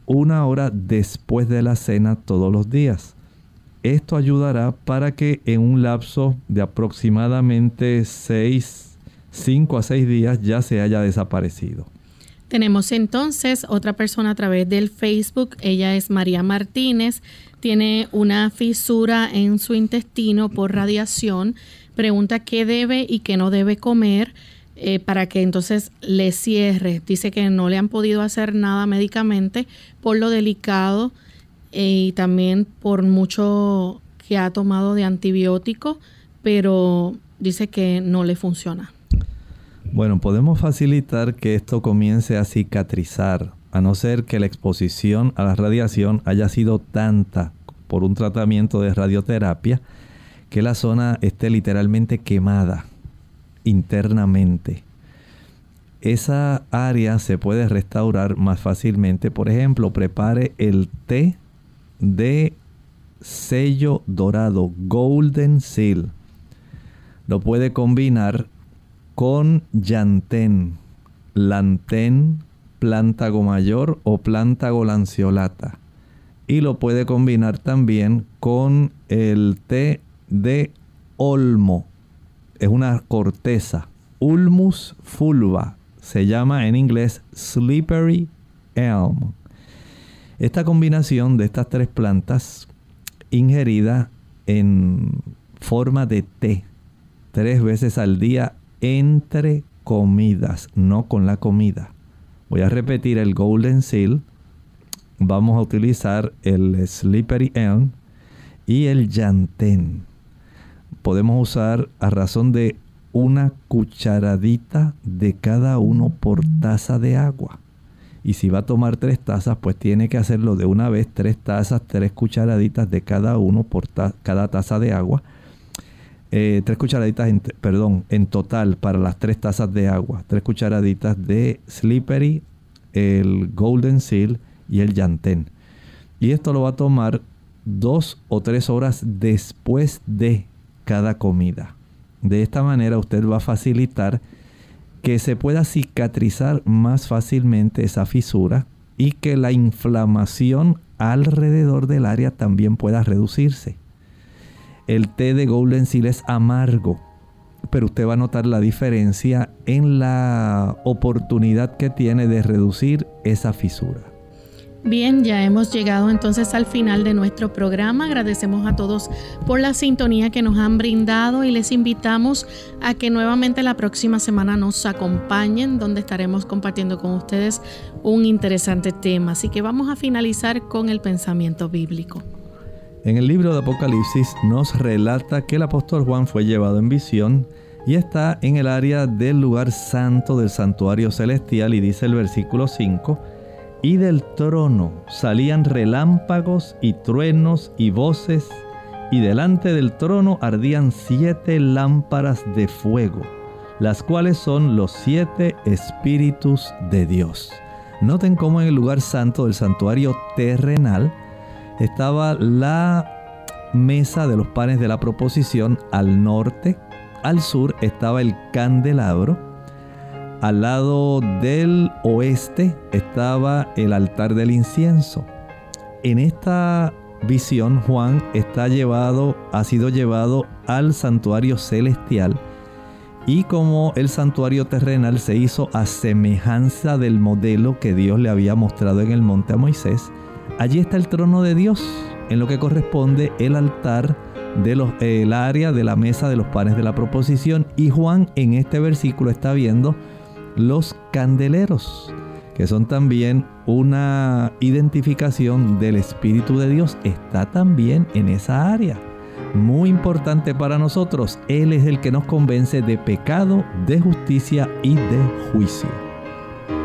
una hora después de la cena todos los días. Esto ayudará para que en un lapso de aproximadamente 6, 5 a 6 días ya se haya desaparecido. Tenemos entonces otra persona a través del Facebook. Ella es María Martínez. Tiene una fisura en su intestino por radiación. Pregunta qué debe y qué no debe comer eh, para que entonces le cierre. Dice que no le han podido hacer nada médicamente por lo delicado eh, y también por mucho que ha tomado de antibiótico, pero dice que no le funciona. Bueno, podemos facilitar que esto comience a cicatrizar, a no ser que la exposición a la radiación haya sido tanta por un tratamiento de radioterapia que la zona esté literalmente quemada internamente. Esa área se puede restaurar más fácilmente. Por ejemplo, prepare el té de sello dorado, Golden Seal. Lo puede combinar con llantén, lantén, plántago mayor o plántago lanceolata. y lo puede combinar también con el té de olmo. Es una corteza, Ulmus fulva. Se llama en inglés slippery elm. Esta combinación de estas tres plantas ingerida en forma de té tres veces al día entre comidas, no con la comida. Voy a repetir el Golden Seal. Vamos a utilizar el Slippery Elm y el Yantén. Podemos usar a razón de una cucharadita de cada uno por taza de agua. Y si va a tomar tres tazas, pues tiene que hacerlo de una vez, tres tazas, tres cucharaditas de cada uno por cada taza de agua. Eh, tres cucharaditas, en, perdón, en total para las tres tazas de agua. Tres cucharaditas de Slippery, el Golden Seal y el Yantén. Y esto lo va a tomar dos o tres horas después de cada comida. De esta manera usted va a facilitar que se pueda cicatrizar más fácilmente esa fisura y que la inflamación alrededor del área también pueda reducirse. El té de Golden Seal es amargo, pero usted va a notar la diferencia en la oportunidad que tiene de reducir esa fisura. Bien, ya hemos llegado entonces al final de nuestro programa. Agradecemos a todos por la sintonía que nos han brindado y les invitamos a que nuevamente la próxima semana nos acompañen, donde estaremos compartiendo con ustedes un interesante tema. Así que vamos a finalizar con el pensamiento bíblico. En el libro de Apocalipsis nos relata que el apóstol Juan fue llevado en visión y está en el área del lugar santo del santuario celestial y dice el versículo 5 y del trono salían relámpagos y truenos y voces, y delante del trono ardían siete lámparas de fuego, las cuales son los siete espíritus de Dios. Noten cómo en el lugar santo del santuario terrenal estaba la mesa de los panes de la proposición. Al norte, al sur estaba el candelabro, al lado del oeste estaba el altar del incienso. En esta visión Juan está llevado, ha sido llevado al santuario celestial. Y como el santuario terrenal se hizo a semejanza del modelo que Dios le había mostrado en el monte a Moisés, allí está el trono de Dios, en lo que corresponde el altar del área de la mesa de los panes de la proposición y Juan en este versículo está viendo los candeleros, que son también una identificación del Espíritu de Dios, está también en esa área. Muy importante para nosotros, Él es el que nos convence de pecado, de justicia y de juicio.